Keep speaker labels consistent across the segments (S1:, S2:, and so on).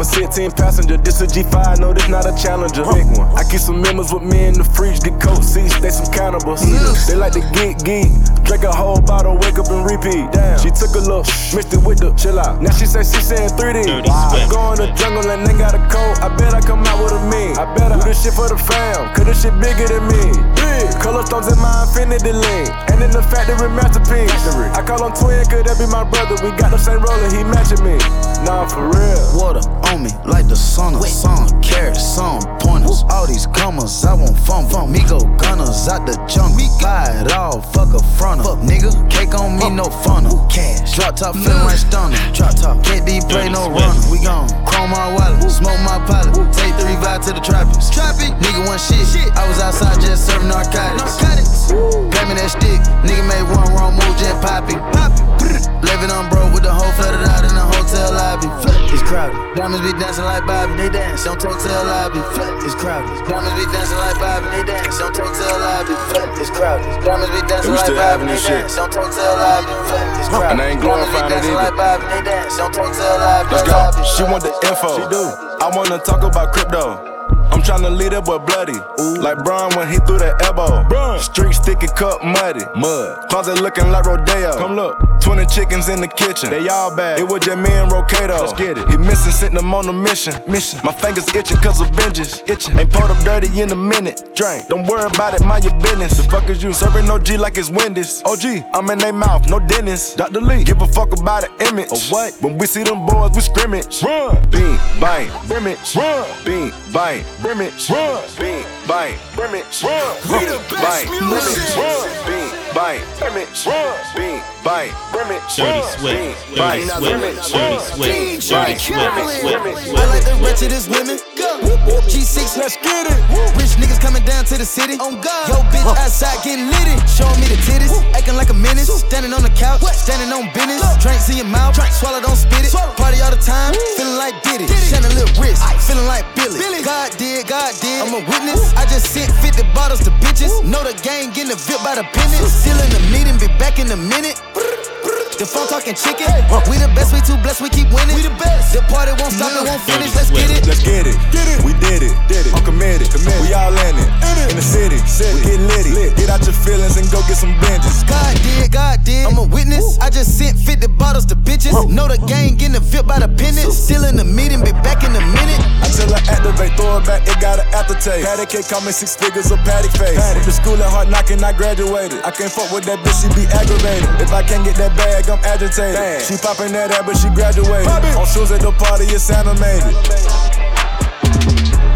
S1: a 16 passenger. This a G5, no, this not a challenger. Big one. I keep some members with me in the fridge. Get coat seats, they some cannibals. They like to geek, geek. Drink a whole bottle, wake up and repeat. Damn. She took a look, mixed it with the chill out. Now she say she saying 3D. I go in the jungle and they got a coat. I bet I come out with a mean. I bet I do this shit for the fam, cause this shit bigger than me. Big. Color stones in my infinity lane. And in the factory masterpiece. I call him twin, could that be my brother? We got the same roller, he matching me. Nah, for real.
S2: Water on me like the sun of sun. Carrots, some pointers. All these commas, I want fun. fun. Me go gunners out the jungle. Buy it all, fuck a fronter. Fuck nigga, cake on me, no funnel. Cash. Drop top, feeling like stunner. Drop top. KD play no runner. We gon' chrome my wallet, smoke my pilot. Take three vibe to the trappers. Trappy. Nigga one shit. I was outside just serving narcotics. Narcotics. Grab me that stick. Nigga made one wrong move, just popping. Living on bro with the whole flooded out in the hotel lobby. It's crowded. Diamonds be dancing like Bobby, they dance on hotel lobby. It's crowded. Diamonds be dancing like Bobby, they dance on hotel lobby. It's crowded. Diamonds be dancing
S1: we
S2: like
S1: still
S2: Bobby,
S1: having
S2: they
S1: this shit.
S2: dance on hotel lobby. It's crowded.
S1: And I ain't
S2: Diamonds be
S1: glorifying it
S2: dancing
S1: either.
S2: like Bobby, they dance on hotel lobby.
S1: Let's go. She want the info. She do. I wanna talk about crypto. I'm tryna lead up boy bloody. Ooh. Like Brian when he threw that elbow. Street sticky cup muddy. Mud. Closet looking like Rodeo. Come look. 20 chickens in the kitchen. They all bad. It was just me and Rocato. Let's get it. He missing, sitting him on a mission. Mission. My fingers itching cause of binges. Itching. Ain't pulled up dirty in a minute. Drink. Don't worry about it, mind your business. The fuck is you? Serving no G like it's Wendy's. OG, I'm in they mouth, no dentist. Dr. Lee, give a fuck about the image. Or what? When we see them boys, we scrimmage. Run. Bean, bang, scrimmage. Run. Bean, bang, scrimmage. Run. Bean, bang, scrimmage. Run.
S3: We the best
S1: Bang,
S3: music.
S1: scrimmage. Run. Bean, bang, scrimmage. Run. Bean, bang, scrimmage.
S4: Dirty
S1: Run.
S4: Swift,
S1: Bean,
S4: Dirty
S1: bang,
S4: Swift,
S1: scrimmage.
S4: Dirty
S1: Run.
S4: Swift,
S1: Bean,
S3: DJ
S1: bang,
S3: Khaled.
S1: scrimmage.
S2: I like the wretchedest women. G6,
S1: Let's get it.
S2: Rich niggas coming down to the city. On God. Yo, bitch outside getting litty. Showing me the titties. Acting like a menace. Standing on the couch. Standing on business. Drinks in your mouth. Swallow, don't spit it. Party all the time. Feeling like Diddy. Shining little wrist. Feeling like Billy. God did, God did. I'm a witness. I just sent 50 bottles to bitches. Know the gang getting the VIP by the pennies. Still in the meeting. Be back in a minute. Brr, brr. The phone talking chicken. We the best, we too blessed, we keep winning. We the best. The party won't stop, it won't finish. Let's get it.
S1: Let's get it. Get it. We did it. Did it. I'm committed. committed. We all in it. In, it. in the city. city. We get litty. Lit. Get out your feelings and go get some binges.
S2: God did, God did. I'm a witness. I just sent 50 bottles to bitches. Know the gang getting the fit by the pennies. Still in the meeting, be back in a minute.
S1: Until I tell her activate, throw it back, it got an aftertaste. Patty cake, call me six figures of patty face. Went to school at hard knocking, I graduated. I can't fuck with that bitch, she be aggravated. If I can't get that bag, I'm agitated. She popping that ass, but she graduated. On shoes at the party, it's animated.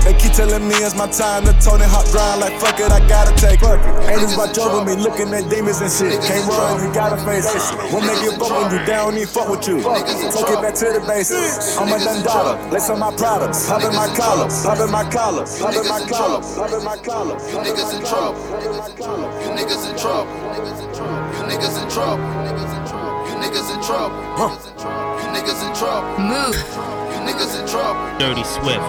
S1: They keep telling me it's my time to Tony Hawk grind like fuck it, I gotta take it. Ain't about over me looking at demons and shit. Can't run, you gotta face it. What make you fuck when you down, even fuck with you. Take it back to the basics. I'm a Dundada, lace on my products. In my collar, in my collar, in my collar, in my collar.
S3: You niggas in trouble. You niggas in trouble. You niggas in trouble. You niggas in trouble. You niggas in trouble.
S5: Move.
S3: You niggas in trouble.
S4: Dirty Swift.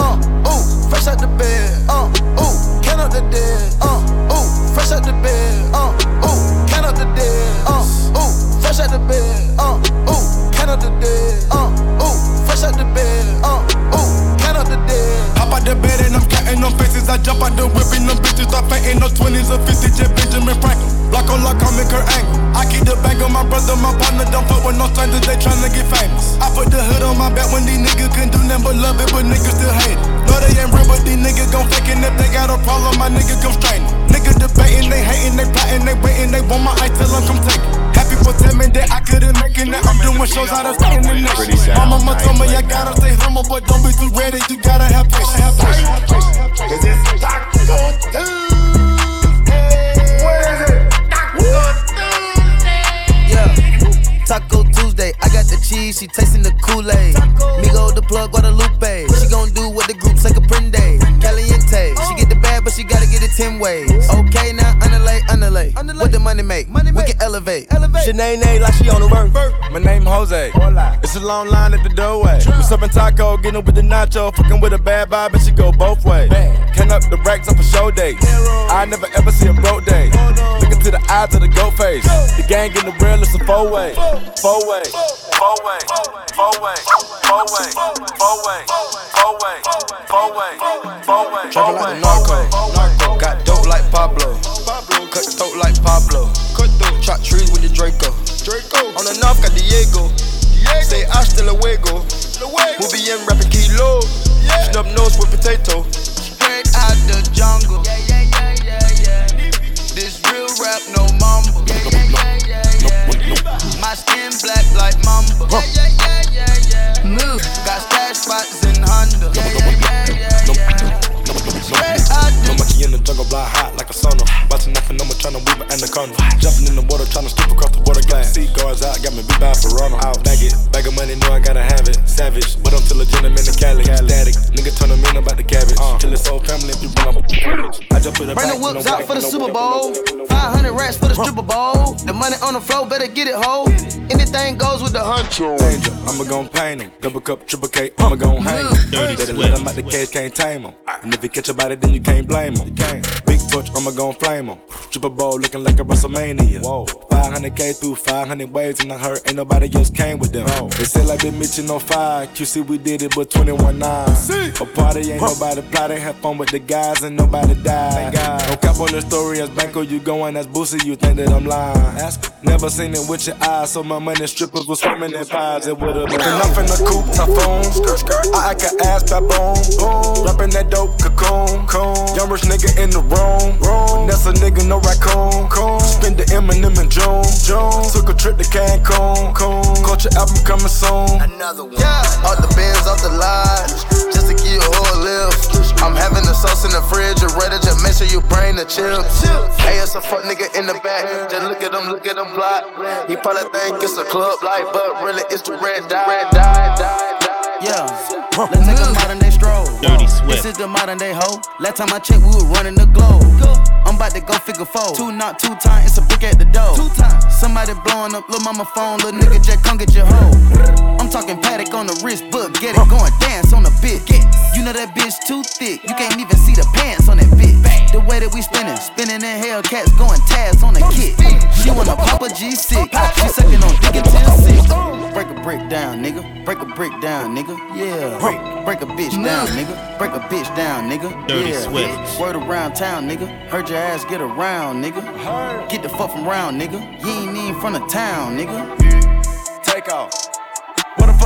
S2: Uh, ooh, fresh out the bed. Uh, ooh, count out the dead. Uh, ooh, fresh out the bed. Uh, ooh, count out the dead. Uh, ooh, fresh out the bed. Uh, ooh, count out the dead. Uh, ooh, fresh out the bed. Uh, ooh, count out the dead.
S1: Hop out the bed and I'm counting them faces. I jump out the whip and them bitches start fainting. No 20s or 50s, just Benjamin Franklin. Block on lock, I'm in Kurt Angle. I keep the bag on my brother, my partner. Don't fuck with no strangers, they tryna get famous. I put the hood on my back when these niggas couldn't do nothing but love it, but niggas still hate it. No, they ain't real, but these niggas gon' fake it. If they got a problem, my niggas come straighten. Niggas debating, they hating, they plotting, they waiting, they want my ice, tell them come take it. It was them and that I couldn't make it. Now I'm doing shows out of state international. My mama told me I gotta stay humble, but don't be too ready. You gotta have patience. Have patience.
S6: Cause it's Taco Tuesday.
S2: Yeah, Taco Tuesday. I got the cheese, she tasting the Kool-Aid. Migo the plug, Guadalupe. She gon' do what the group like a Caliente. She them ways. Okay, now underlay, underlay. What the money make? Money we can elevate. elevate.
S1: Shanae name like she on the run. My name Jose. It's a long line at the doorway. We serving taco, getting up with the nacho, fucking with a bad vibe, and she go both ways. Can up the racks up for show days. I never ever see a broke day. Looking to the eyes of the goat face. The gang in the real, it's a four way. Four way. Four way. Four way. Four way. Four way. Four way. Four way. Four way.
S2: Trapping like the narco. The north got Diego. Say hasta luego. We'll be in rapping kilo. Snub nose with potato. Straight out the jungle. This real rap, no mumble. My skin black like mamba.
S4: Move.
S2: Got stash spots in Honda. Straight out
S1: No
S2: the
S1: monkey in the jungle, block hot like a sauna. Bouncing nothing, I'm tryna weave an anaconda. Jumping in the water, tryna slip across the water glass. Sea guards out, got me beat by Ferrano. Out, bag it, bag of money, know I gotta have it. Savage, but I'm still a gentleman in Cali. Static, nigga turn them in about the cabbage. Uh. Till it's whole family, if you run up. I just put a
S2: Bring the whips out for the Super Bowl. 500 racks for the stripper bowl. The money on the floor, better get it, ho. Anything goes with the huncho.
S1: danger. I'ma gon' paint him. Double cup, triple K, I'ma gon' hang him.
S4: Dirty
S1: Better
S4: Swift.
S1: let him out the cage, can't tame him. And if he catch a body, then you can't blame him. Big touch, I'ma gon' flame him. Triple bowl looking like a WrestleMania. Whoa. 500K through 500 waves, and I heard ain't nobody else came with them. They say like they Mitchell on fire. QC, we did it, but 21 9. A party ain't nobody plotting. Have fun with the guys, and nobody died. No cap on the story as Banco, you going as Boosie, you think that I'm lying. Never seen it with your eyes, so my money strippers was swimming in pies. It would've been enough in the coupe, typhoon. I act a ass boom, Rapping that dope cocoon. Young rich nigga in the room. Vanessa nigga, no raccoon. Spend the Eminem in June. Took a trip to Cancun. Culture album coming soon.
S2: Another one. Yeah, all the bands off the line. Just to give you a whole lift. I'm having the sauce in the fridge. You're ready, just make sure you bring the chips. Hey, it's a fuck nigga in the back. Just look at him, look at him block. He probably think it's a club light, but really it's the red dye. Red dye, dye, dye. Yeah, let's take a modern day stroll.
S4: Dirty Swift.
S2: This is the modern day hoe. Last time I checked, we were running the globe. I'm about to go figure four. Two knock, two time, it's a brick at the door. Two times. Somebody blowing up, little mama phone, little nigga just come get your hoe. I'm talking Patek on the wrist, book, get it going, dance on the bit. You know that bitch too thick, you can't even see the pants on that bitch. The way that we spinning, spinning in Hellcats, going tabs on the kit. She wanna pop a G6, she sucking on dick until six. Break a brick down, nigga. Break a brick down, nigga. Yeah. Break, break a bitch down, nigga. Break a bitch down, nigga.
S4: Dirty
S2: yeah.
S4: Swift.
S2: Word around town, nigga. Heard your ass get around, nigga. Get the fuck from round, nigga. You ain't even from the town, nigga.
S1: Take off.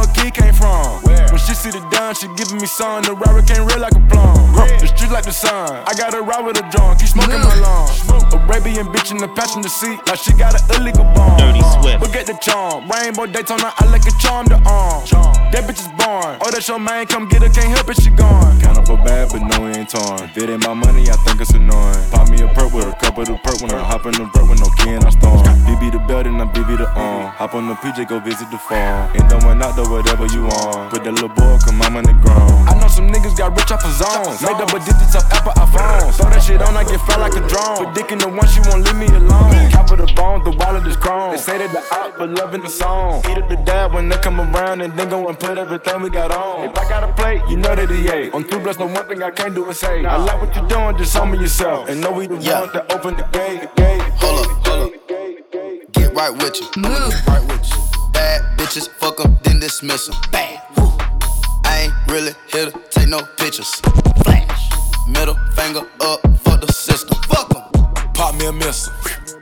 S1: Where the fuck he came from? When she see the done, she giving me sun. The robber came real like a plum. The street like the sun. I got a ride with a drunk. Keep smoking my lungs. Arabian bitch in the passenger seat. Like she got an illegal bomb.
S4: Dirty Swift.
S1: Look at the charm. Rainbow Daytona. I like a charm to arm. That bitch is born. Oh, that's your man. Come get her. Can't help it. She gone. Count up a bad, but no, it ain't torn. If it ain't my money, I think it's annoying. Pop me a perk with a cup of the perk when I hop in the vert with no key and I storm. BB the belt and I BB the arm. Hop on the PJ, go visit the farm. Ain't done out though, whatever you want. Put that little boy, come I'm on the ground. I know some niggas got rich off of zones. Made double digits off Apple iPhones. Throw that shit on, I get fly like a drone. Put dick in the one, she won't leave me alone. Cap of the bone, the wallet is chrome. They say that the out, but loving the song. Eat up the dab when they come around and then go and put everything we got on. If I got a plate, you know that he ate. On two bless, no one thing I can't do is say. I like what you're doing, just show me yourself. And know we the
S2: Yeah.
S1: one that open the gate, the gate.
S2: Hold up, hold up. Get right with you. Move. Right with you. Bad bitches, fuck them, then dismiss them. Bad. Woo. I ain't really here to take no pictures. Flash. Middle finger up, fuck the system. Fuck them.
S1: Pop me a missile.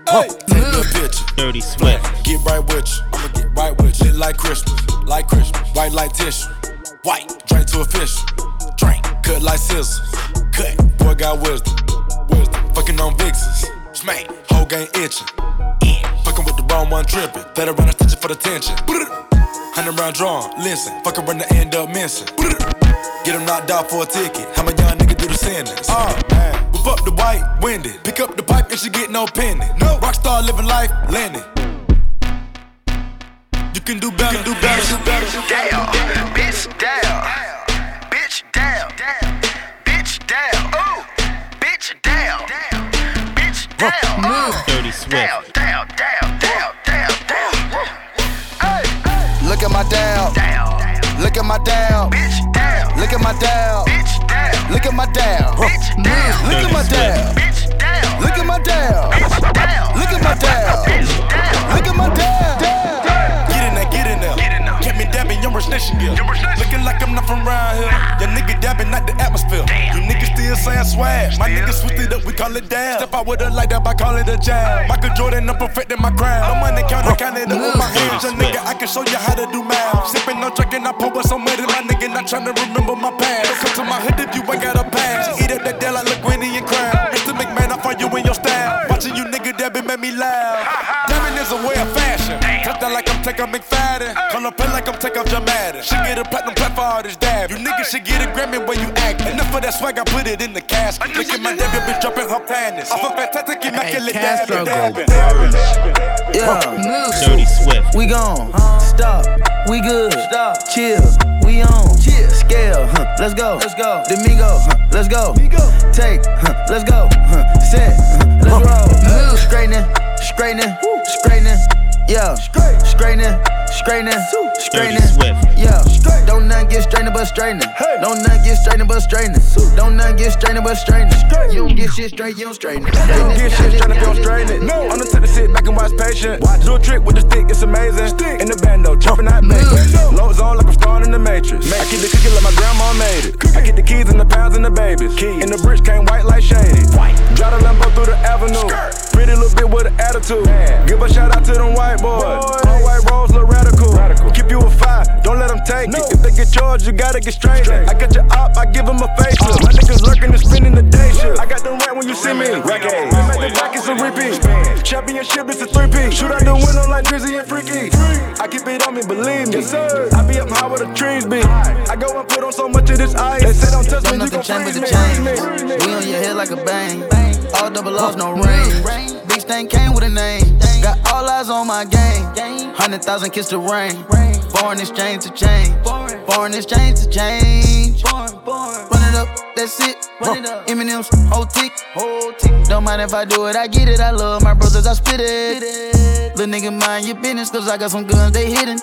S1: Hey, take me a picture.
S4: Dirty Swift.
S1: Get right with you. I'ma get right with you. Lit like Christmas, like Christmas. White like tissue. White, drink to a fish. Drink, cut like scissors. Cut, boy got wisdom. Wisdom, fucking on vixens. Smack, whole game itching. Fucking the wrong one tripping. Better run a stitching for the tension. Hundred round drawn, listen. Fucking run to end up missing. Get him knocked out for a ticket. How my young nigga do the sentence? Oh, man. Whip up the white, windy. Pick up the pipe and she get no penny. No. Rockstar living life, landing. You can do better, do better, do better.
S2: Down, bitch down, bitch down, bitch down, ooh, bitch down.
S4: Swift.
S3: Down, down, down, down, down, down. Hey, look at my down. Down. Look at my down. Bitch, down. Look at my down. Bitch, down. Look at my down. Bitch, down. Look at my down. Bitch, down. Look at my down. Bitch, down. Look at my down. Bitch, down. Look at my down.
S1: Young rich nation.
S3: Young
S1: Looking like I'm not from around here. Your nigga dabbing, not the atmosphere. You niggas still saying swag. My niggas switched it up, we call it dab. Step out with a light up, I call it a jab. Michael Jordan, I'm perfecting my craft. No money counter, count it up with my hands. Young nigga, I can show you how to do math. Sipping on drinking, I pour with so many. My nigga, not trying to remember my past. Don't come to my hood if you ain't got a pass. Eat up that deal like LaGuinny and Crown. Mr. McMahon, I find you in your style. Watching you nigga dabbing made me laugh. Dabbing is a way of fashion. Touch that like I'm taking McFadden. Call up pen like I'm taking off Jamadin. Should get a platinum plaque for all this dab. You niggas should get a Grammy when you act. Enough of that swag, I put it in the casket. Look at my dab, your bitch dropping her panties. Off a fantastic, immaculate dab.
S4: Castro go
S1: dabbing.
S2: Yeah,
S4: Move. Dirty Swift.
S2: we gone. Stop. We good. Stop. Chill. We on. Chill. Scale. Huh. Let's go. Let's go. Domingo. Huh. Let's go. Take. Huh. Let's go. Huh. Set. Huh. Let's roll.
S4: Move.
S2: Straightening. Straightening. Straightening. Yeah. Straightening. Straightening. Straightening.
S4: Swift.
S2: Yeah. Don't none get straightening but straightening. Hey. Don't none get straightening but straightening. Don't none get straightening but straightening. You don't get shit straight, you don't straighten it.
S1: Don't get shit straight if you don't straighten it. No, I'm the type to sit back and watch patient. Do a trick with the stick, it's amazing. In the bando, chopping out bacon. Low zone like I'm starring in the Matrix. I keep the cookie like my grandma made it. I get the keys and the pounds and the babies. Keys. And the bricks came white like shady. Drive the Lambo through the avenue. Pretty little bit with an attitude. Give a shout out to them white boys. All white rolls look radical. Keep you a five, don't let them take it. If they get charged, you gotta get straight. I got your op, I give them a facelift. Uh. My niggas lurking and spending the day shift. I got them right when you see me. Reggae. We make the brackets a repeat. Championship is a three P. Shoot out the window like Drizzy and Freaky. I keep it on me, believe me. I be up high where the trees be. I go and put on so much of this ice. They say don't touch
S2: Don't
S1: me, you
S2: nothing
S1: gon'
S2: change
S1: freeze
S2: but
S1: me.
S2: the change. We on your head like a bang. All double loss, no range. Big stain came with a name. Got all eyes on my game. Hundred thousand kiss the rain. Foreign exchange to change. Foreign exchange to change. Run it up, that's it. Run it up. Eminem's whole tick. Don't mind if I do it, I get it. I love my brothers, I spit it. Little nigga, mind your business, cause I got some guns, they hidden.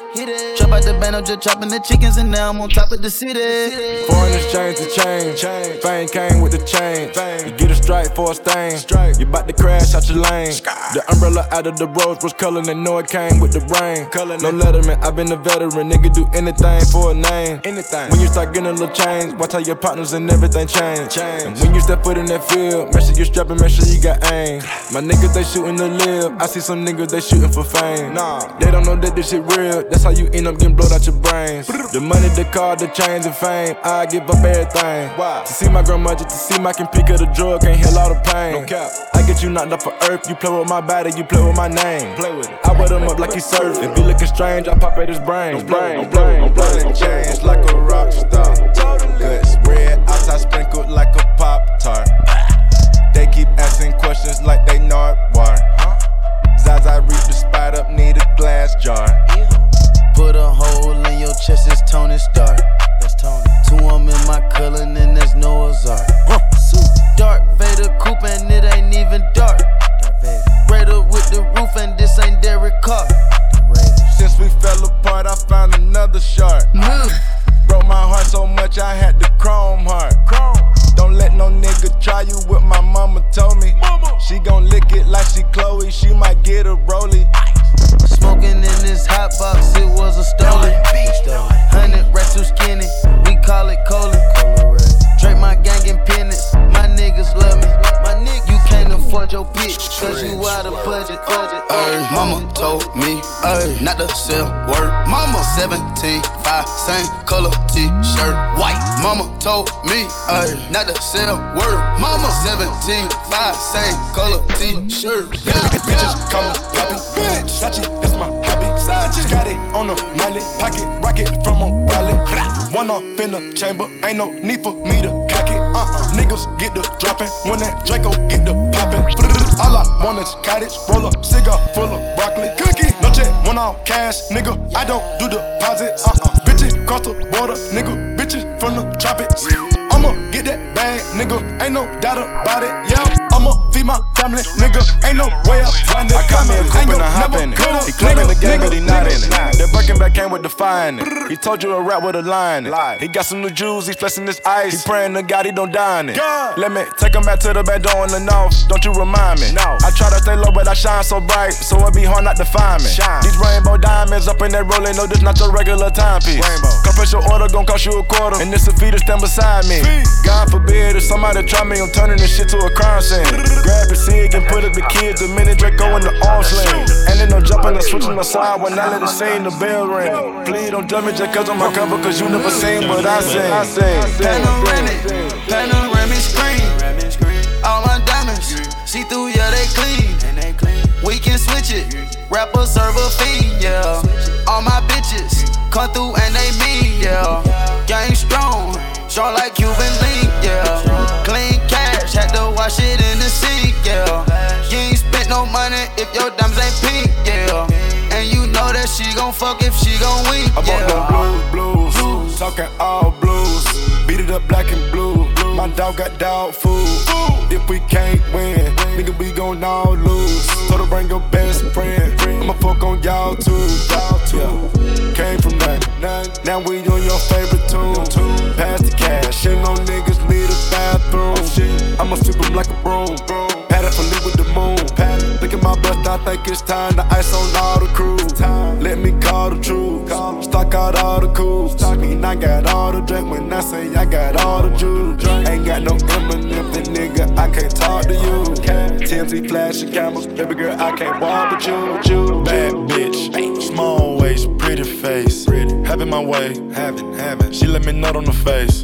S2: Chop out the band, I'm just chopping the chickens, and now I'm on top of the city.
S1: Foreign exchange to change. Fame came with the change. You get a strike for a stain. You bout to crash out your lane. The umbrella out of the rose was color, they know it came with the rain. No letterman, I've been a veteran. Nigga do anything for a name. Anything. When you start getting a little change, watch how your partners and everything change. And when you step foot in that field, make sure you strapping, make sure you got aim. My niggas, they shooting the live. I see some niggas, they shooting for fame. Nah, they don't know that this shit real. That's how you end up getting blowed out your brains. The money, the car, the chains, and fame. I give up everything. Why? To see my grandma, just to see my can pick up the drug, can't heal all the pain. No cap. I get you knocked off for earth. You play with my body, you play with my name. Play with it. I wear them up like he surf. If he looking strange, I pop at his brain. Brain, brain, brain. Change like a rock star. Good spread outside sprinkled like a pop tart. They keep asking questions like they Nardwuar. Zaza reach the spot up, need a glass jar.
S2: Put a hole in your chest, it's Tony Stark. That's Tony. Two I'm in my color, and that's Noah's Ark. Darth Vader coupe, and it ain't even dark. Raider with the roof, and this ain't Derek Carr.
S1: Since we fell apart, I found another shark.
S4: Move.
S1: Broke my heart so much I had the chrome heart. Don't let no nigga try you what my mama told me. Mama. She gon' lick it like she Chloe, she might get a rollie.
S7: Told me ay, not to sell word. Mama 17, 5, same color t-shirt. Yeah,
S1: Bitches call me Poppy. Sachi, that's my hobby. Got it on the mallet, pocket rocket from a wallet. One off in the chamber, ain't no need for me to cock it. Uh-uh. Niggas get the dropping when that Draco get the popping. All I want is cottage, roll up, cigar full of broccoli. Cookie, no check, one off cash, nigga. I don't do deposits. Uh-uh. Bitches cross the border, nigga. From the tropics. I'ma get that bag, nigga. Ain't no doubt about it. Yeah,
S8: my family, nigga. Ain't no way I find it.
S1: I caught me a coupe
S8: Ain't
S1: and I hop in it. He claiming the game, but he not in it. That Birkin back came with defying it. He told you a rap with a line in it. He got some new jewels, he flexing his ice. He praying to God he don't die in it. Let me take him back to the back door in the north. Don't you remind me?
S8: No.
S1: I try to stay low, but I shine so bright, so it be hard not to find me.
S8: Shine.
S1: These rainbow diamonds up in that rolling, no, this not your regular timepiece.
S8: Rainbow.
S1: Your order, gon' cost you a quarter, and this a fee to stand beside me. God forbid if somebody try me, I'm turning this shit to a crime scene. Cig and put it the kids the minute Draco in the arm sling. And then I'm jumping and switching the side when I let it sing the bell ring. Please don't judge me just cause I'm my cover, cause you never seen what I sing. I sing.
S2: Panoramic, panoramic screen. All my diamonds, see through, yeah, they clean. We can switch it, rapper, server, fiend, yeah. All my bitches come through and they mean, yeah. Gang strong, strong like Cuban your diamonds ain't pink, yeah. And you know that she gon' fuck if she gon' wink,
S1: I bought
S2: yeah.
S1: them blues, blues, talking all blues. Beat it up black and blue. My dog got dog food. If we can't win, nigga, we gon' all lose. So to bring your best friend. I'ma fuck on y'all too. Y'all too. Came from nothing. Now we on your favorite tune. Pass the cash. Shit on niggas need a bathroom. I'ma sweep 'em like a broom. Pat it for leave with the moon. At my bust, I think it's time to ice on all the crew. Let me call the truth. Stock out all the cool. And I got all the drink when I say I got all the juice. Ain't got no Eminem, nigga, I can't talk to you. TMZ flashing cameras, baby girl, I can't walk with you. you. Bad bitch, small waist, pretty face. Having my way, having, having. She let me nut on the face.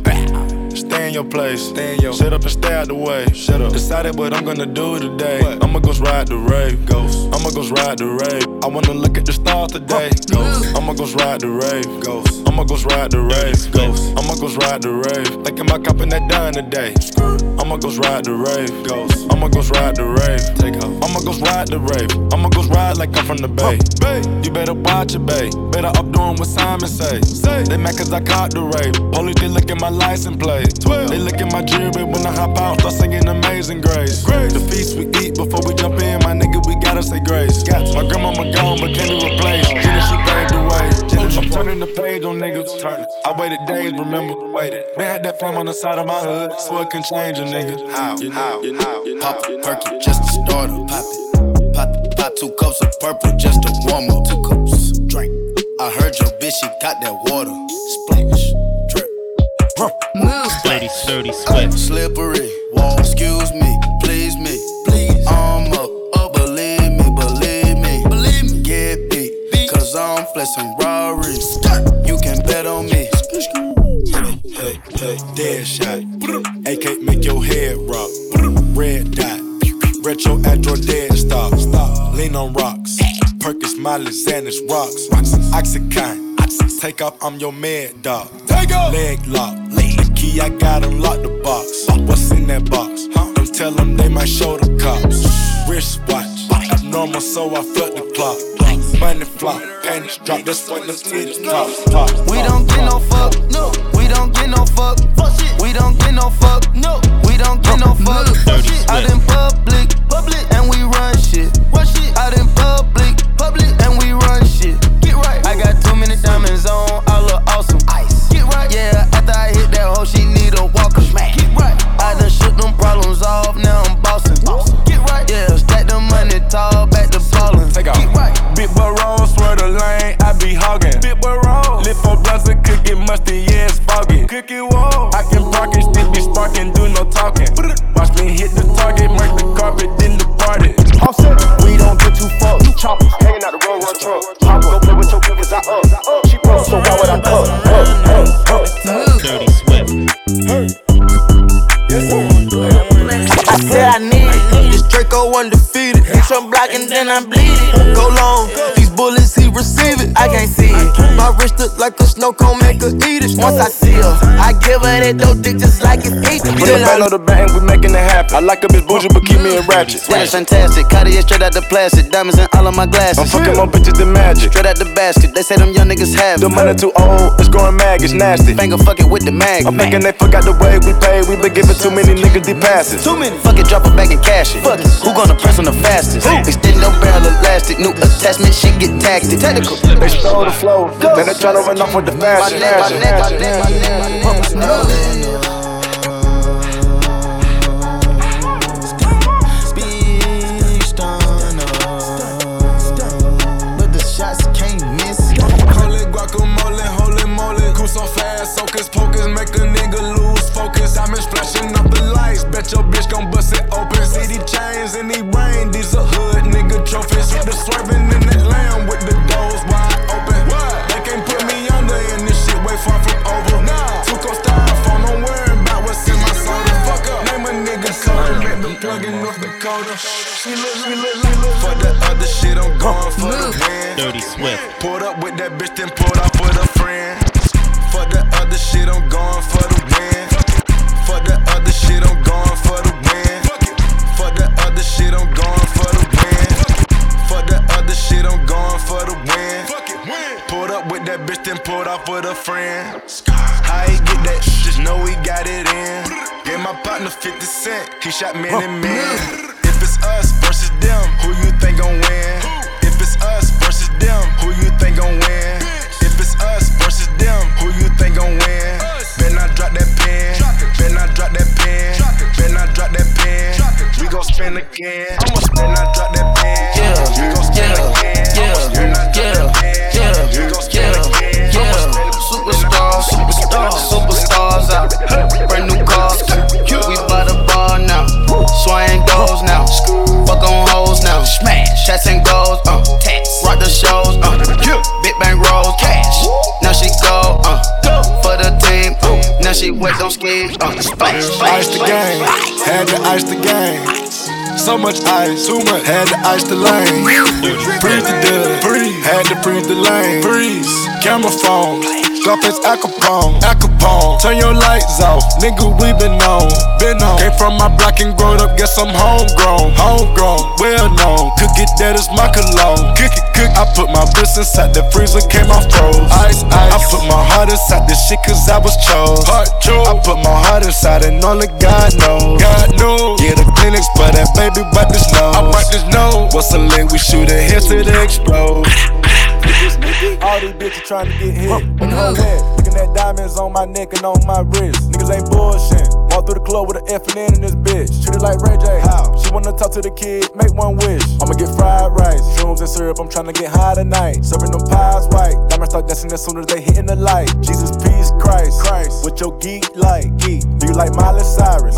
S1: Stay in your place. Stay in your Shut up and stay out the way. Shut up. Decided what I'm gonna do today. I'ma go ride the rave. Ghost. I'ma go ride the rave. I wanna look at the stars today. Ghost. I'ma go ride the rave. Ghost. I'ma go ride the rave. Ghost. I'ma go ride the rave. Thinking about copping that done today. I'ma go ride the rave. Ghost. I'ma go ride the rave. Take off. I'ma go ride the rave. I'ma go ride like I'm from the bay. Bay. You better watch it, bay. Better up doing what Simon say. Say. They mad cause I caught the rave. Police they look at my license plate. They look at my jewelry when I hop out, start singing Amazing Grace. Grace. The feast we eat before we jump in, my nigga, we gotta say grace. My grandma gone, but can't be replaced. Jenny, she paved the way. I'm turning the page on niggas. Turn. I waited days, remember, waited. They had that flame on the side of my hood, so it can change a nigga.
S2: How? How? Pop a perky just to start up. Pop it. Pop, pop two cups of purple just to warm up. Two cups. Drink. I heard your bitch, she got that water. Splash. Drip.
S9: Move.
S10: Sturdy, sturdy, sweat.
S2: Slippery. Wall. Excuse me. I'm flexing Rari. You can bet on me.
S1: Hey, hey, dead shot. AK make your head rock. Red dot. Retro Astro dead stop. Stop. Lean on rocks. Perkins, Miley, Xanax, rocks. Oxycontin. Take off, I'm your mad dog. Take off. Leg lock. The key, I got unlock the box. What's in that box? Don't tell them they might show the cops. Wristwatch. Abnormal, so I flood the clock. Money flop. Panties drop. That's when the titties pop. pop.
S2: We don't get no fuck. No. We don't get no fuck. We don't get no fuck. No. We don't get no fuck. Out in public, public, and we run shit. Run shit. Out in public, public, and we run shit. Get right. I got too many diamonds on.
S1: Musty, yeah, it's foggy. Cook it wall, I can park it, still be sparking, do no talking. Watch me hit the target, mark the carpet, then the party.
S5: We don't get too fucked. Choppers hanging out the road, run truck. Pop go play with your niggas, I up. She broke, so why would I cut? Up, up, up.
S10: Sturdy, sweat.
S11: I said I need it. This Draco undefeated. Hit some block and then I bleed it. Go long. These bullets he receive it. I can't see it.
S12: My wrist look like a snow cone, make her eat it.
S11: Once I see her, I give her that dope dick just like it's eat.
S1: Put the band on the and we making it happen. I like a bitch bougie, but keep me in ratchet.
S2: Yeah, it's fantastic. Cartier straight out the plastic. Diamonds in all of my glasses.
S1: I'm fucking more bitches than magic.
S2: Straight out the basket. They say them young niggas have it.
S1: The money too old, it's going mag, it's nasty.
S2: Finger fucking with the mag.
S1: I'm thinking they forgot the way we pay. We been giving too many niggas the passes.
S2: Too many. Fuck it, drop it back and cash it. Fuck it. Who gonna press on the fastest? Extend no barrel elastic. New attachment, shit get tactic. Technical.
S1: They stole the flow. Then they try to run off with the
S2: My
S1: fashion.
S2: neck, my neck, my neck, my neck.
S13: The
S5: lights, bet your bitch gon' bust it open. See these chains and these rain, these are hood nigga trophies. Hit the swerving in that lamb with the doors wide open. They can't put me under, and this shit way far from over. Nah, two coast styrofoam, don't worry about what's in my soda. Fuck up, name a nigga code, get the plug in North Dakota. She look, she look, she look. For the other shit, I'm going for the win.
S10: Dirty Swift.
S5: Pulled up with that bitch, then pulled off with a friend. For the other shit, I'm going for the off with a friend. How he get that? Just know he got it in. Gave my partner 50 cent. He shot man and man. If it's us versus them, who you think gon' win? If it's us versus them, who you think gon' win? If it's us versus them, who you think gon' win? Better not drop that pen. Better not drop that pen. Better not drop that pen. We gon' spin again. Better not drop that pen.
S2: Swing goes now. Fuck on hoes now. Smash. Shots and goals. Uh. Rock the shows. Uh. Big bang rolls. Cash. Now she go. Uh. For the team. Uh. Now she wet on skis. Uh. Splash.
S5: Ice the game, had to ice the game. So much ice, too much, had to ice the lane. Breathe the dead, breathe, had to breathe the lane. Freeze, camera phone, Scarface Al Capone, Al Capone. Turn your lights off, nigga, we been on, been on. Came from my block and growed up, guess I'm homegrown, homegrown, well known. Could get that as my cologne. Kick it, cook. I put my wrist inside the freezer, came off froze. Ice, ice. I put my heart inside this shit cause I was chose. Heart chose. I put my heart inside and only God knows. God knows. Yeah, the clinics, but that baby wipe this nose. I wipe this nose. What's a link? We shoot a hit to the explode.
S1: All these bitches trying to get hit. Her head, looking at diamonds on my neck and on my wrist. Niggas ain't bullshit. Walk through the club with an F and N in this bitch. Treat it like Ray J. How? She wanna talk to the kid, make one wish. I'ma get fried rice, shrooms and syrup. I'm tryna get high tonight. Serving them pies white. Diamonds start dancing as soon as they hitting the light. Jesus, peace, Christ. Christ. With your geek like? Geek. Do you like Miley Cyrus?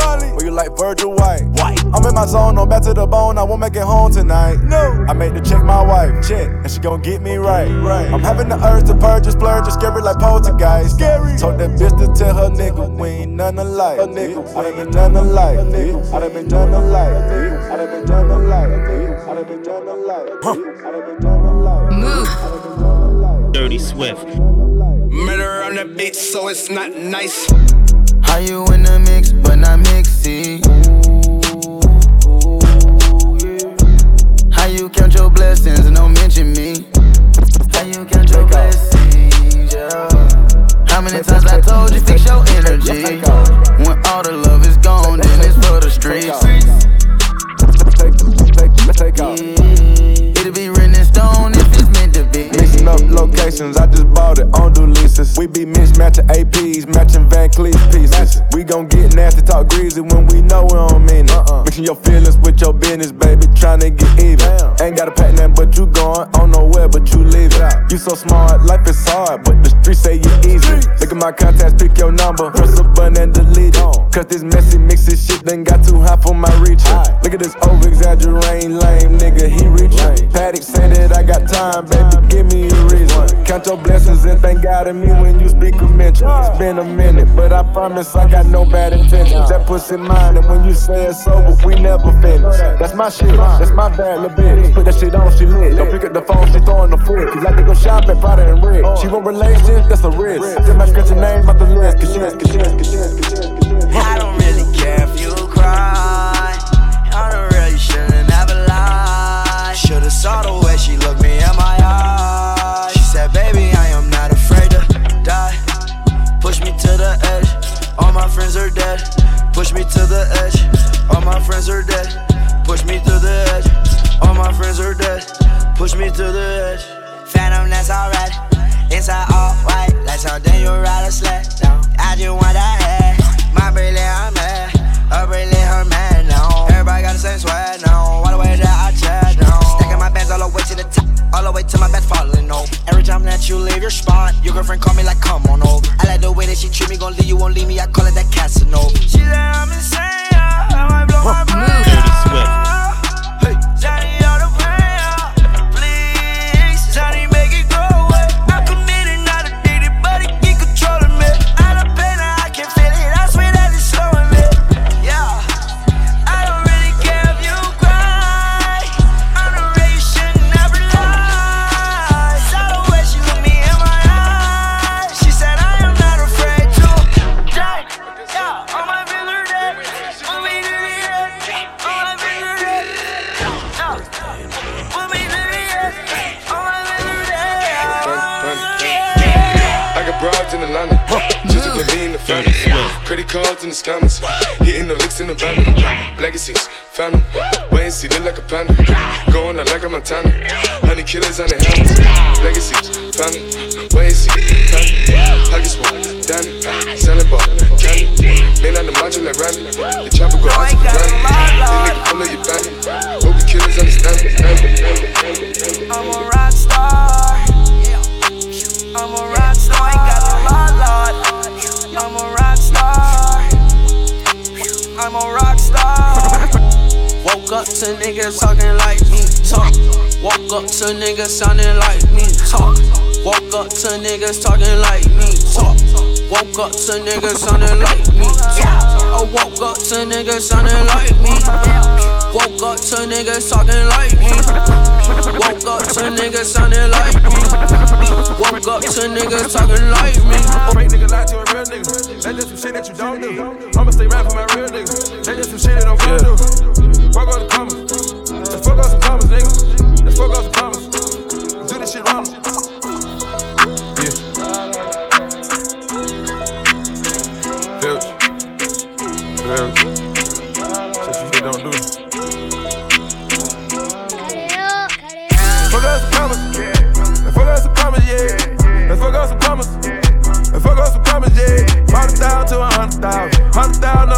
S1: Virgil White? White. I'm in my zone, I'm back to the bone. I won't make it home tonight. No. I made to check my wife. Check. And she gon' get me right. Right. I'm having the urge to purge, just splurge, just scary like poltergeist. Scary. Told that bitch to tell her nigga we ain't none alike. A nigga, I done been done alike. I done been done alike. I done been done alike. I done been done alike. I done been done alike.
S10: Move. Dirty Swift.
S5: Murder on the beat, so it's not nice.
S2: How you in the mix, but not mixy? Blessings and don't mention me? How you count your blessings, yeah? How many times I told you fix your energy? When all the love is gone, then it's for the streets. It'll
S1: locations, I just bought it on do leases. We be mismatching APs, matching Van Cleef pieces. We gon' get nasty, talk greasy when we know we don't mean it. Mixing your feelings with your business, baby, tryna get even. Ain't got a pack nothing but you going on nowhere, but you leaving. You so smart, life is hard, but the streets say you easy. Look at my contacts, pick your number, press a button and delete it. Cause this messy mixy shit done got too high for my reach. Look at this over exaggerating lame nigga, he reaching. Patek say that I got time, baby, give me a reason one. Count your blessings and thank God in me when you speak of mention. It's been a minute, but I promise I got no bad intentions. That pussy mine, and when you say it's over, we never finish. That's my shit, that's my bad little bitch. Put that shit on, she lit. Don't pick up the phone, she throwing
S14: the foot. Cause I can go shopping, at Prada and Red. She want relations, that's a risk. Then I scratch your name off the list. Cause she is, cause she is, cause she
S15: is, cause she. I don't really. to
S16: niggas sounding like me talk. Woke up to niggas talking like me talk. Woke up to niggas sounding like me talk. I woke up to niggas sounding like me. Woke up to niggas talking like me. Woke up to niggas sounding like me. Woke up to niggas talking like me.
S14: Fake Fuck all the commas fuck off some commas, nigga. Let's fuck off some commas. Do this shit wrong. Yeah. Filch. Filch. Shit you shit don't do. it. Fuck off some commas. Let's fuck off some commas, yeah. Let's fuck off some commas. Let's fuck off some commas, yeah. Bought a thousand to a hundred thousand. Hundred thousand.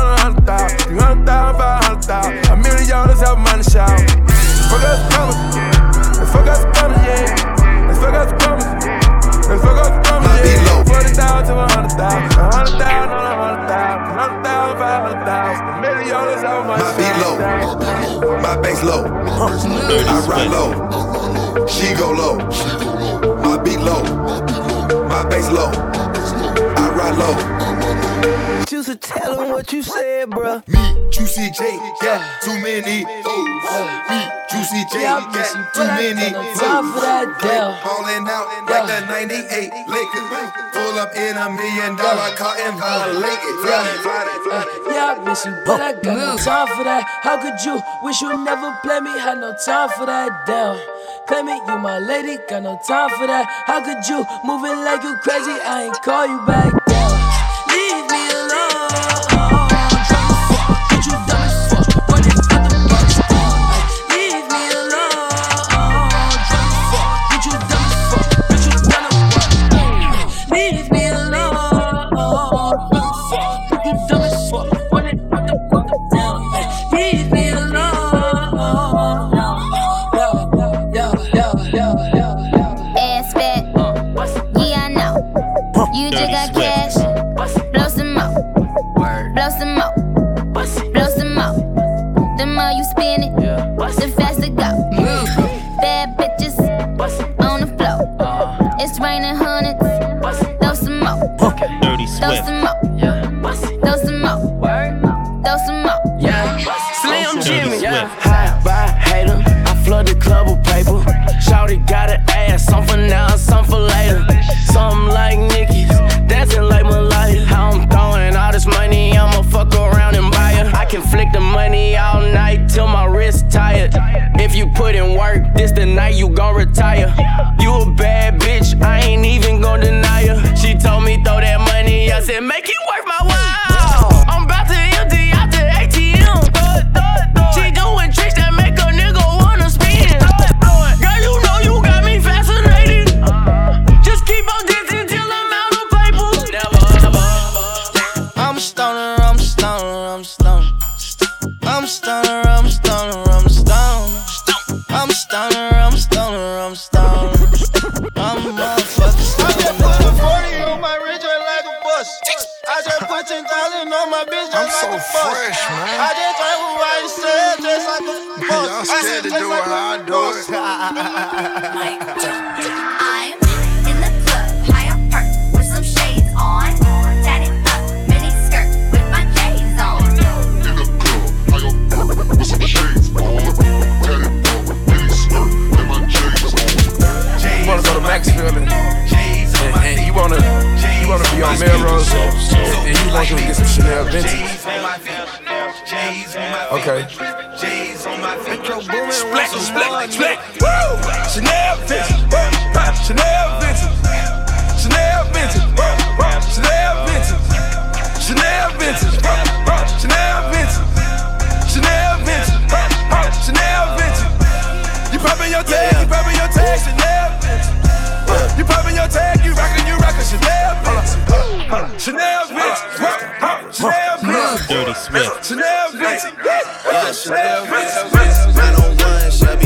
S14: my,
S17: my beat low, my bass low, I ride low, she go low, my beat low, my bass low, I ride low.
S18: Choose to tell him what you said, bruh.
S17: Me, Juicy J, yeah, too many. Oh, me. Juicy J,
S18: yeah, he
S17: got too many.
S18: Time for that
S17: Ballin' out like the 98 Lakers. Pull up in a million dollar car and violate it.
S18: Yeah, I miss you, but I got no time for that. How could you wish you never play me? Had no time for that damn Play me, you my lady, got no time for that. How could you move it like you crazy? I ain't call you back.
S17: Y'all
S14: I
S17: scared
S14: said
S17: to
S14: just
S17: do
S14: like
S17: it how I
S14: a
S17: do
S14: boss.
S17: it.
S19: I'm in the club, high up perk with some shades on. Tatted up, mini skirt with my J's on.
S20: You wanna go to Maxfield and, and, and you wanna you wanna be on Melrose and, and you want to get some Chanel vintage. Okay.
S14: Metro Boomin, splat, splat, splat. Woo! Chanel Vincent, Chanel Vincent, Chanel Vincent, Chanel Vincent, Chanel Vincent, Chanel Vincent, Chanel Vincent, Chanel Vincent. You popping your tag, you popping your tag, Chanel Vincent. You popping your tag, you rockin', you rockin' Chanel Vincent, Chanel
S10: Swift.
S14: Chanel vintage.
S21: Yeah, Chanel vintage. 901 Shelby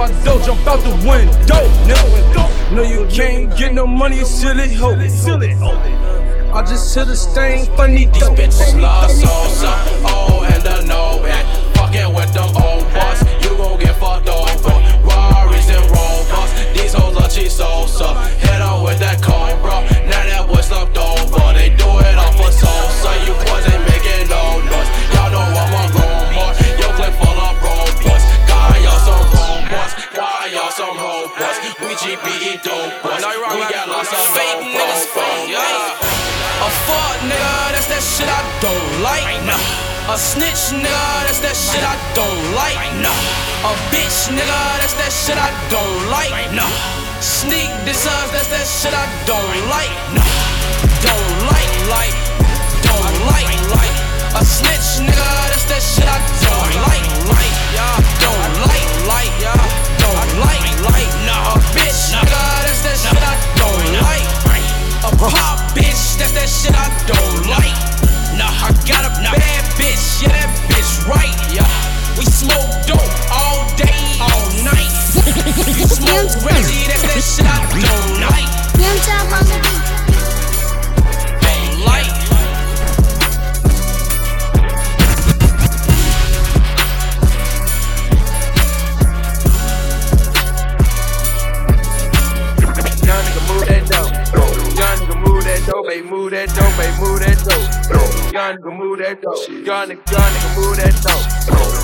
S22: my
S20: dough, jump out the window. No, you can't get no money, silly hoe. I just hit a stain, funny
S23: These bitches love salsa, oh and the no and fucking with them old boss, you gon' get fucked over. Rarries and Rovers, these hoes are cheap salsa. Hit on with that cobra, now that boy slumped over. They do it off for salsa, you don't like. No A snitch nigga, that's that shit I don't like. A bitch nigga, that's that shit I don't like. Sneak us, that's that shit I don't like. No Don't like, like, don't like, like. A snitch nigga, that's that shit I don't like, like. Don't like, like, don't like, like. A bitch nigga, that's that shit I don't like. A pop bitch, that's that shit I don't like. Nah, I got a bad bitch, yeah, that bitch right. Yeah, we smoke dope all day, all night. you smoke Reggie, that's that shit I don't like.
S20: That dope. Baby, move that dope, baby, move that dope.
S14: Young nigga move that dope. Young nigga, young nigga move that dope.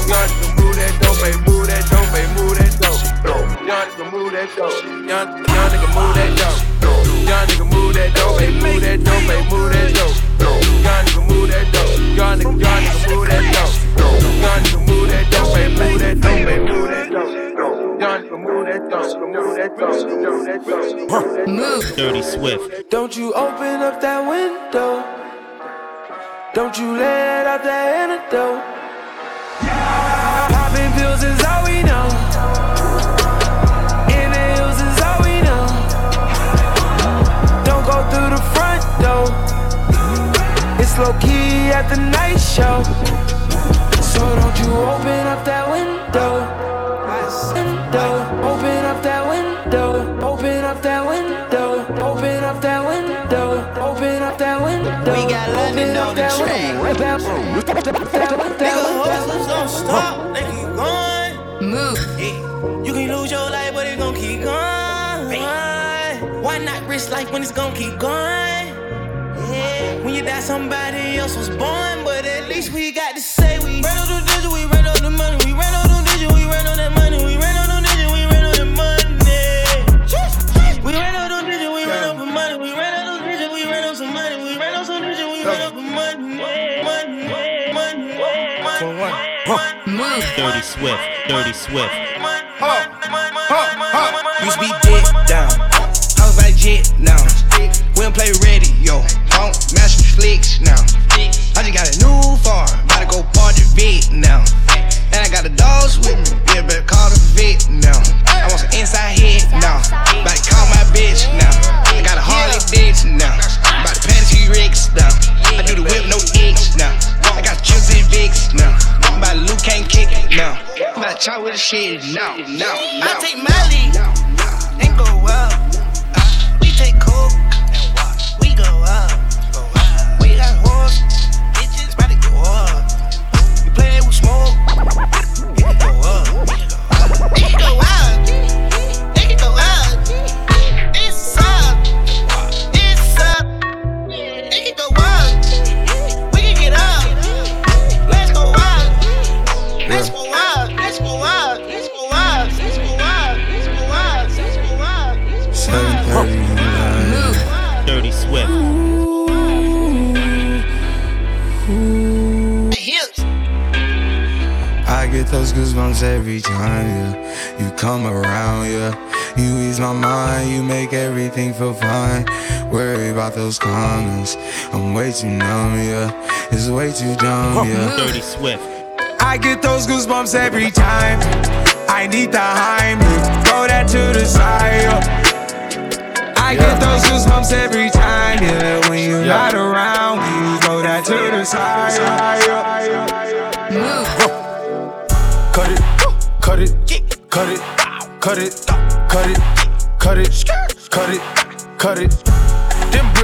S14: Young nigga move that dope, baby, move that dope, baby, move that dope. Young nigga move that dope. Young, young nigga move that dope. Young nigga move that dope, baby, move that dope, baby, move that dope. Young nigga move that dope. Young nigga, young nigga move that dope. Young nigga move that dope, baby, move that dope, baby, move that dope. Young nigga move that that that.
S10: Dirty Swift.
S24: Don't you open up that window. Don't you let out that antidote. Popping pills is all we know. Inhales is all we know. Don't go through the front door. It's low key at the night show. So don't you open up that window.
S25: On the track. Nigga, hustlers don't stop, they keep going.
S10: Move.
S25: Yeah. You can lose your life, but it's gon' keep going. Why not risk life when it's gon' keep going? Yeah. When you die, somebody else was born, but at least we got to say we ran on the digit, we money.
S10: Move. Dirty Swift. Dirty Swift.
S11: Used to be dead down. House by jet now. We don't play radio. Don't master flicks now. I just got a new farm. About to go party vet now. And I got the dogs with me. Yeah, better call the vet now. I want some inside head now. About to shit. No, no. I
S25: take my
S26: too numb, yeah. It's way too dumb, yeah.
S10: Dirty Swift.
S26: I get those goosebumps every time. I need the Heimlich, throw that to the side. yeah. I get those goosebumps every time, yeah. When you're not around, you throw that to the side. yeah.
S17: Cut it, cut it, cut it, cut it, cut it, cut it, cut it, cut it. Them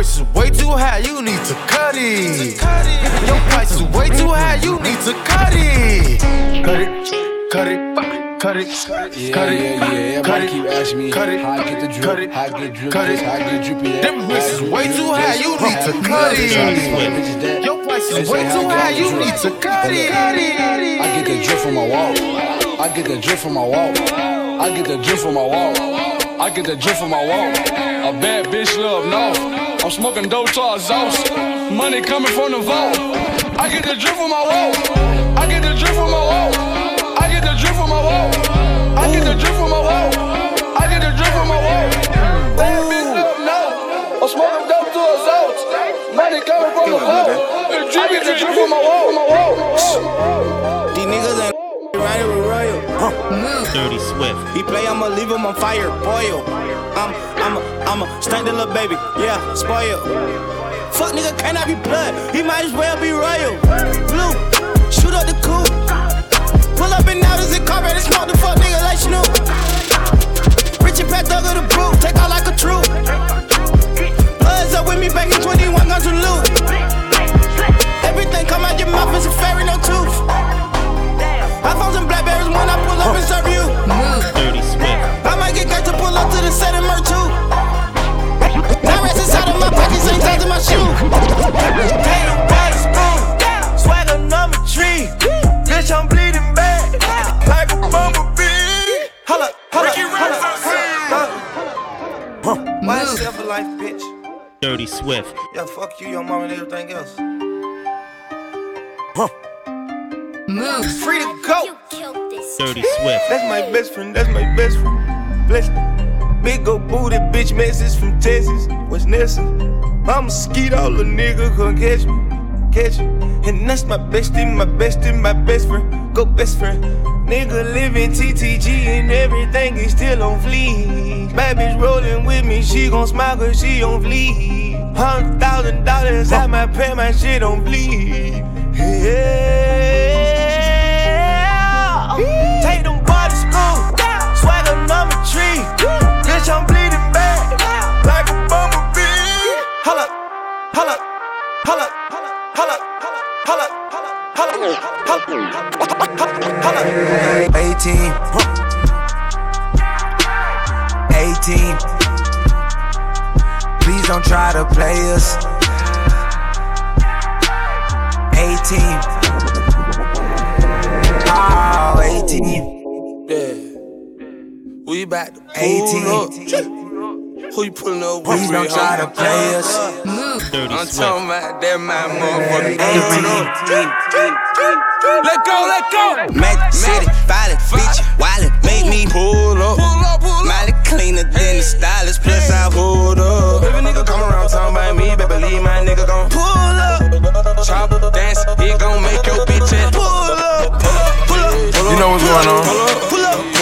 S17: bricks is way too high, you need to cut it. Your price is way too high, you need to cut it. Cut it, cut it, cut it, cut it,
S20: yeah, yeah.
S17: cut
S20: Everybody keep asking me
S17: cut it,
S20: how I get the drip,
S17: cut it,
S20: how I get drip,
S17: cut it,
S20: how I get drippy.
S17: Them bricks is way too high, you need to cut it. Your price is way too high, you need to cut it.
S20: I get the drip from my wall. I get the drip from my wall. I get the drip from my wall. I get the drip from my wall. A bad bitch love no. I'm smoking dope to exhaust. Money coming from the vault. I get the drip from my wall. I get the drip from my wall. I get the drip from my wall. I get the drip from my wall. I get the drip from my wall. Bad bitch love no. I'm smoking dope to exhaust. Money coming from the vault. I get the drip from my wall. My wall.
S11: These niggas ain't riding with Royal.
S10: Move. Mm. Dirty Swift.
S11: He play, I'ma leave him on fire, boil. I'm, I'm, a, I'm a stank the little baby, yeah, spoil. Fuck nigga, can I be blood? He might as well be royal. Blue, shoot up the coupe. Pull up and out as it carpet and smoke the fuck nigga like Snoop. Rich and Pat Thug of the brew, take out like a troop. Bloods up with me back in 21 guns and loot. Everything come out your mouth is a fairy, no tooth iPhones and Blackberries when I pull up and serve you.
S10: Dirty Swift.
S11: I might get guys to pull up to the set and merch too. Nine inside of my pockets ain't tied to my shoe. Tatum, bad spoon.
S25: Swagger number three. Bitch, I'm bleeding bad. Like a bumblebee. Holla, holla, holla. Huh. Why is for life, bitch?
S10: Dirty Swift.
S25: Yeah, fuck you, your mom, and everything else. Huh.
S4: Move.
S25: Free to go.
S10: Dirty Swift.
S25: That's my best friend. That's my best friend. Bless you. Big old booty bitch message from Texas. What's Nessa? I'm a skeet all the nigga can catch me. Catch me. And that's my bestie, my bestie, my best friend. Go best friend. Nigga living TTG and everything is still on fleek. Bad bitch rolling with me, she gon' smile cause she on fleek. Hundred thousand dollars at my pay, my shit on bleed. Yeah. Swagger number three. Bitch, I'm bleeding back like a bumblebee. Holla, holla, holla, holla, holla, holla, holla, holla. 18. 18. Please don't try to play us. 18. Oh, 18.
S16: Yeah. We back to pull
S25: 18.
S16: up. Who you pulling up with?
S25: Please don't try to play us.
S16: I'm talking about that my motherfucking 18. Let go, let go.
S15: Magic City, violent, bitch, wallet, make me
S16: pull up. Pull up, pull up.
S15: Molly cleaner than the stylist, plus I
S16: pulled up. If a nigga come around talking about me, baby, believe my nigga gon'
S15: pull up.
S16: chop, dance, he gon' make your bitch ass
S15: Pull up, pull up, pull up.
S16: You know what's going on.
S15: Pull up, Pull up,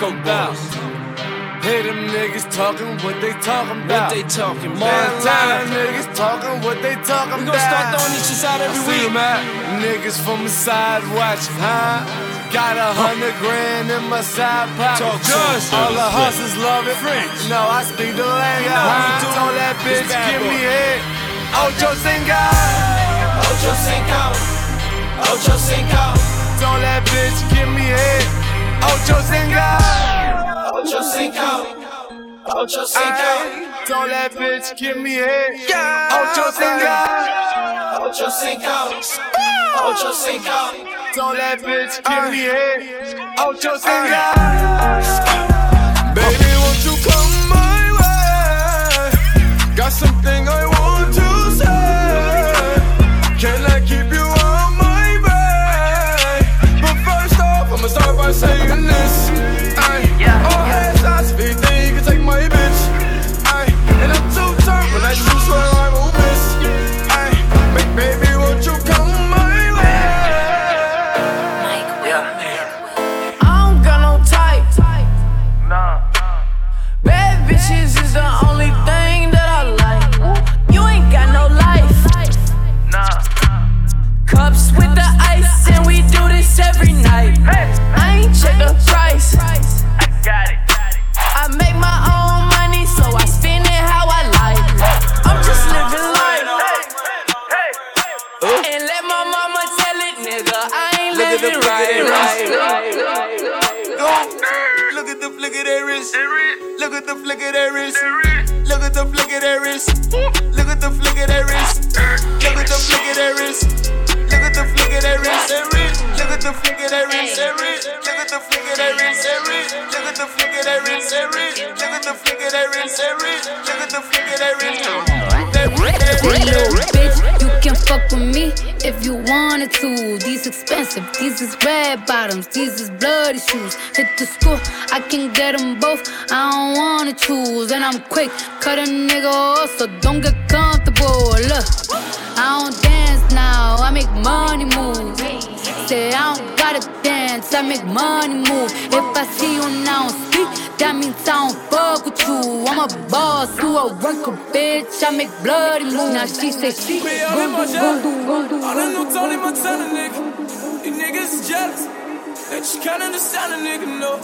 S18: talking about? Hey, them niggas talking what they talking about.
S16: What they talking
S18: More
S16: about?
S18: time niggas talking what they talking about.
S16: We gon' start throwing these shits out every
S18: I see
S16: week.
S18: Niggas from the side watching, huh? Got a hundred grand in my side pocket.
S16: Talk
S18: Just
S16: us.
S18: all the hustlers love it.
S16: French.
S18: No, I speak the language.
S16: know we
S18: Huh?
S16: do.
S18: Told that bitch, give
S16: boy.
S18: me head. Ocho Cinco.
S25: Ocho Cinco. Ocho Cinco.
S18: Told that bitch, give me head. Ocho Cinco.
S25: Ocho Cinco. Ocho Cinco.
S18: Don't let bitch, give me head. Ocho Cinco.
S25: Ocho Cinco. Ocho Cinco.
S18: Don't let bitch, give me head. Ocho Cinco. Baby, won't you come my way? Got something I'm
S27: quick, cut a nigga off, so don't get comfortable. Look, I don't dance now, I make money move. Say I don't gotta dance, I make money move. If I see you now speak, that means I don't fuck with you. I'm a boss, you a worker, bitch. I make bloody moves. Now she say she
S17: Me all in my jealous. All that new Tony Montana nigga. These niggas jealous. They just can't understand a nigga, no.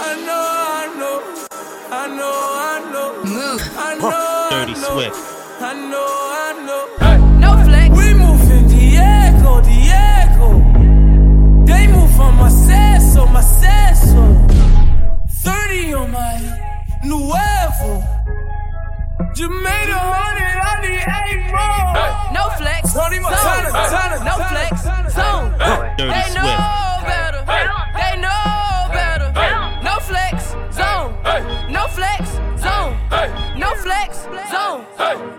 S17: I know, I know. I know, I know.
S18: Move.
S17: I know,
S10: Dirty
S17: I know.
S10: Swift.
S17: I know, I know.
S18: No flex.
S17: We move in Diego, Diego. They move on my seso, my seso. 30 on my nuevo. You made a hundred, I need eight more.
S18: No flex.
S17: Tony Montana,
S18: Zone.
S17: Montana.
S18: No flex. Zone.
S10: Dirty
S18: They know
S10: Swift.
S18: better. They flex. Zone.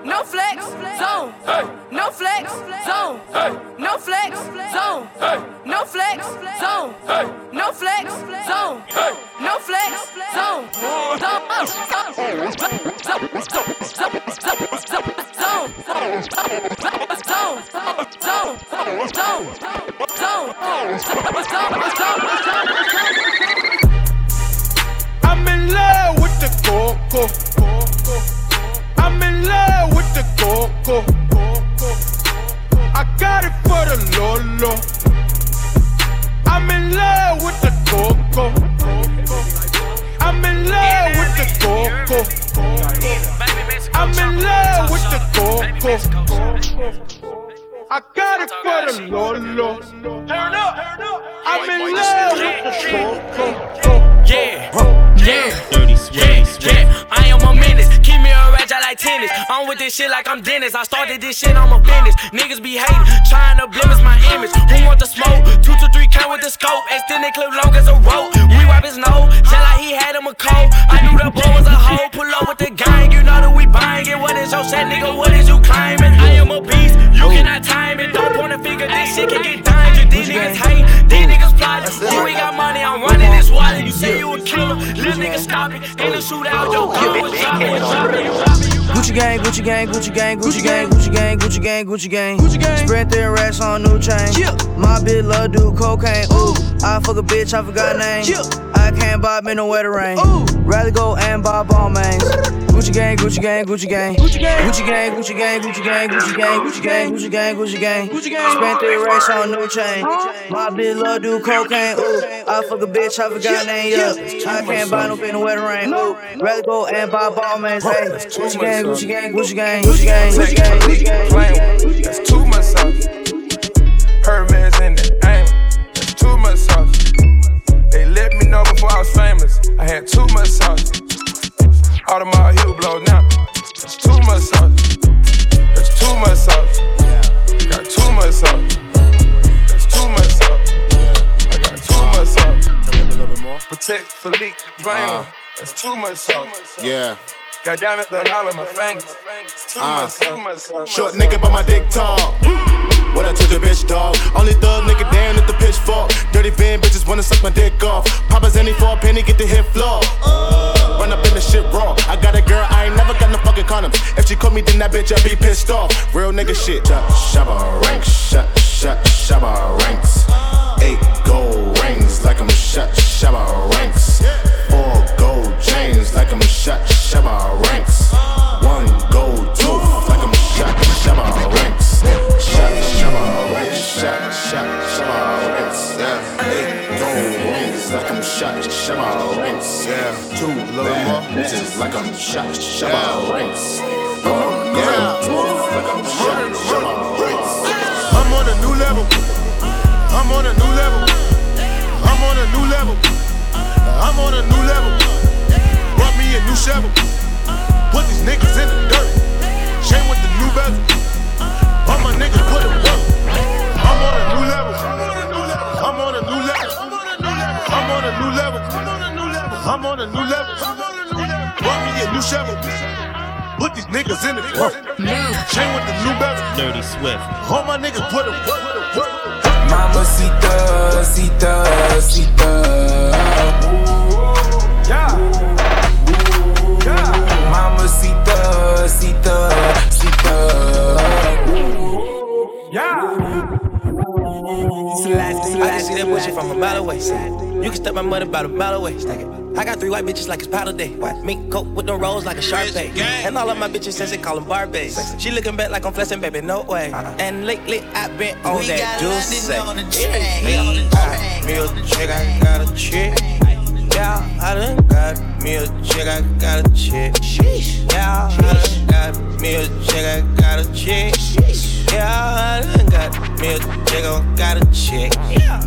S18: No flex. Zone. No flex. Zone. No flex. Zone. No flex. Zone. No flex. Zone. No flex. Zone.
S17: I'm in love with the coco. I'm in love with the coco. I got it for the Lolo. I'm in love with the coco. I'm in love with the coco. I'm in love with the coco. I got it for the Lolo. Turn up. I'm in love with the coco.
S28: Yeah, yeah, dirty yeah, yeah. I am a menace. Keep me a ratchet like tennis. I'm with this shit like I'm Dennis. I started this shit, I'm a business. Niggas be hating, trying to blemish my image. Who want the smoke? Two to three count with the scope. Extended clip long as a rope. We wipe his nose, little nigga stop. In the shootout, yo, gun was dropping, dropping, dropping.
S29: Gucci gang, Gucci gang, Gucci gang, Gucci gang, Gucci gang, Gucci gang, Gucci gang. Gucci gang. Spread their racks on new chain. My bitch love do cocaine. Ooh, I fuck a bitch, I forgot name. I can't buy me no wetter rain. Rather go and buy Balmains. Gucci gang, Gucci gang, Gucci gang. Gucci gang, Gucci gang, Gucci gang, Gucci gang, Gucci gang, Gucci gang, Gucci gang, Gucci gang. Gucci gang. Spent their racks on new chain. My bitch love do cocaine. Ooh, I fuck a bitch, I forgot name. Yeah, I can't buy no in the wetter rain. Ooh, rather go and buy Balmains. Hey, Gucci gang, Gucci gang, Gucci gang, Gucci gang, Gucci gang, Gucci gang.
S14: That's too much sauce. Hermes in the aim, that's too much sauce. They let me know before I was famous. I had too much sauce. Audemars heel blow now. That's too much sauce. That's too much sauce. Got too much sauce. That's too much sauce. I got too much sauce. Patek Philippe Brain. That's too much sauce.
S30: Yeah.
S14: Got down at the all of my fingers. Too
S30: Uh,
S14: much.
S30: Short nigga, but my dick tall. What I told your bitch, dog. Only thug nigga down at the pitchfork. Dirty van bitches wanna suck my dick off. Papa's any for a penny, get the hit floor. Run up in the shit raw. I got a girl, I ain't never got no fucking condoms. If she caught me, then that bitch, I be pissed off. Real nigga shit. Shabba ranks, shabba ranks. Eight gold rings, like I'm like
S14: it's powder day. Mink coat with the rolls like a sharp. And all of my bitches since they call them Barbies. She looking back like I'm flexing, baby, no way. Uh-huh. And lately I've been on
S2: We
S14: that juice.
S2: London on the
S14: Yeah,
S2: track.
S14: me, a chick, I got a chick. Yeah, I done got me a chick, I got a chick. Yeah, I done got me a chick, I got a chick. Yeah, I done got me a chick, I got a chick. Yeah,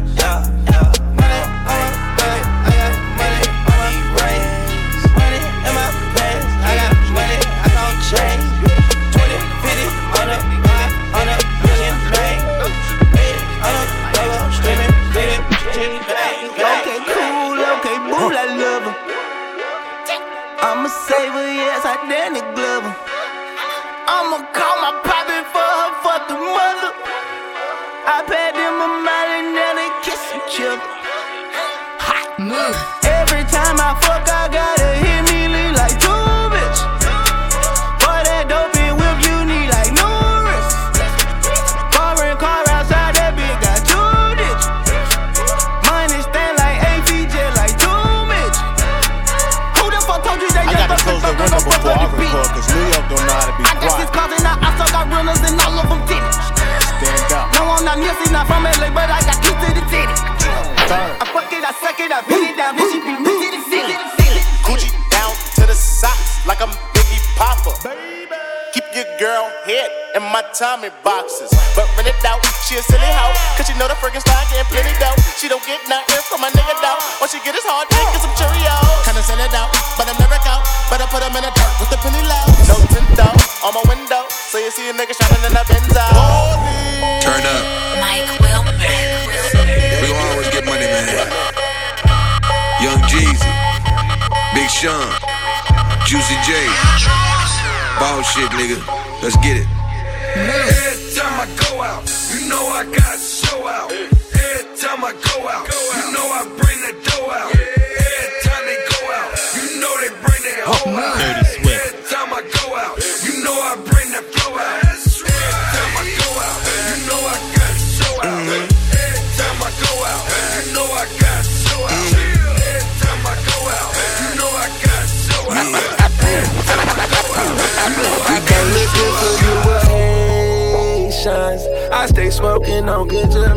S14: I stay smoking on good Jamaican.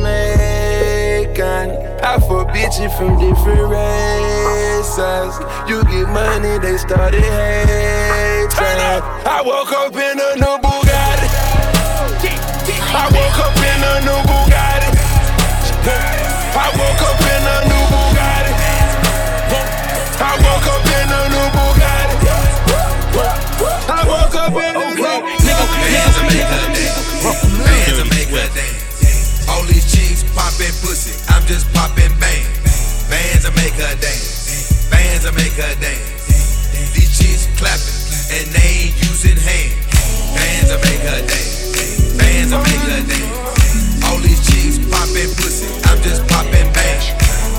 S14: I fuck bitches from different races. You get money, they started hating. I woke up in a new Bugatti. I woke up in a new Bugatti. I woke up in a new
S31: just popping bang. Bands will make her dance. Bands will make her dance. These chicks clapping and they ain't using hands. Bands will make her dance. Bands will make her dance. All these chicks popping pussy. I'm just popping bang.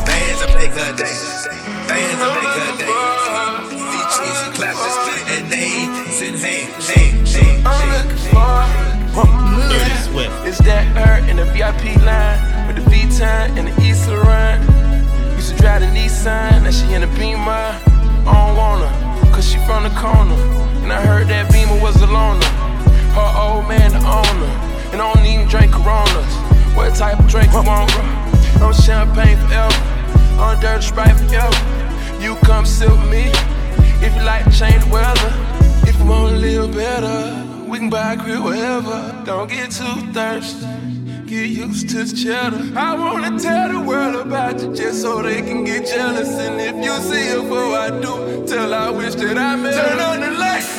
S31: Bands will make her dance. Bands will make her dance. These chicks clapping and they ain't using hands. Hands. Hands.
S10: Dirty Swift.
S14: Is that her in the VIP line with the V-Time in the East Laurent? Used to drive the Nissan, now she in the Beamer. I don't want her, cause she from the corner. And I heard that Beamer was a loner. Her old man the owner. And I don't even drink Coronas. What type of drink you want, bro? No champagne forever. On dirty sprite forever. You come sit with me. If you like to change the weather. If you wanna live better. We can buy a crib wherever. Don't get too thirsty. Get used to the cheddar. I wanna tell the world about you just so they can get jealous. And if you see her before I do, tell I wish that I met. Turn on the lights.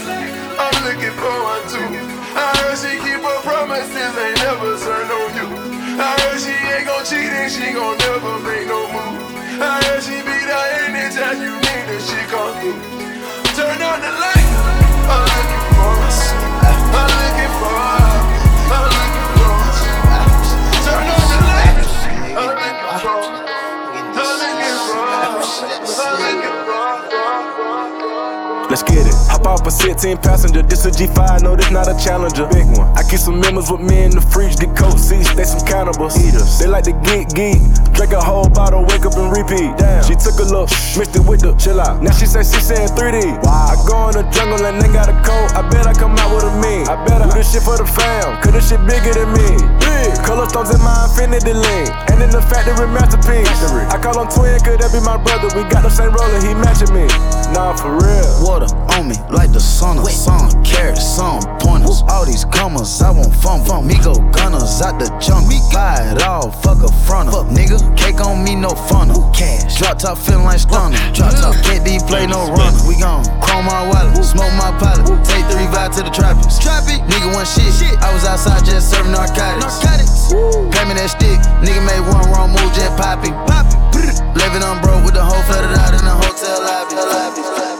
S14: I'm looking for one too. I heard she keep her promises, ain't never turn on you. I heard she ain't gon' cheat and she gon' never make no move. I heard she be there anytime you need her, she come through. Turn on the lights.
S1: Let's Hop off a 16 passenger. This a G5, no, this not a challenger. Big one. I keep some members with me in the fridge, get coat seats, they some cannibals. Eaters. They like to geek geek. Drink a whole bottle, wake up and repeat. Damn. She took a look, mixed it with the chill out. Now she say she saying 3D. Wow. I go in the jungle and they got a coat. I bet I come out with a mean. I bet I do this shit for the fam, cause this shit bigger than me. Big. Color stones in my infinity lane. And in the factory masterpiece. I call him twin, could that be my brother? We got the same roller, he matching me. Nah, for real.
S2: Water on me like the sun of sun, carrots, sun pointers. All these commas, I want fun from me go gunners out the junk. Me buy it all, fuck a front of nigga, cake on me, no funnel. Cash, drop top feeling like stunner. Drop top, can't be play no runner. We gon' chrome my wallet, smoke my pilot. Take three vibe to the trappers. Trappy, nigga one shit. I was outside just serving narcotics. narcotics. Pay me that stick, nigga made one wrong move, just poppy. Poppy, living on broke with the whole flooded out in the hotel lobby. lobby.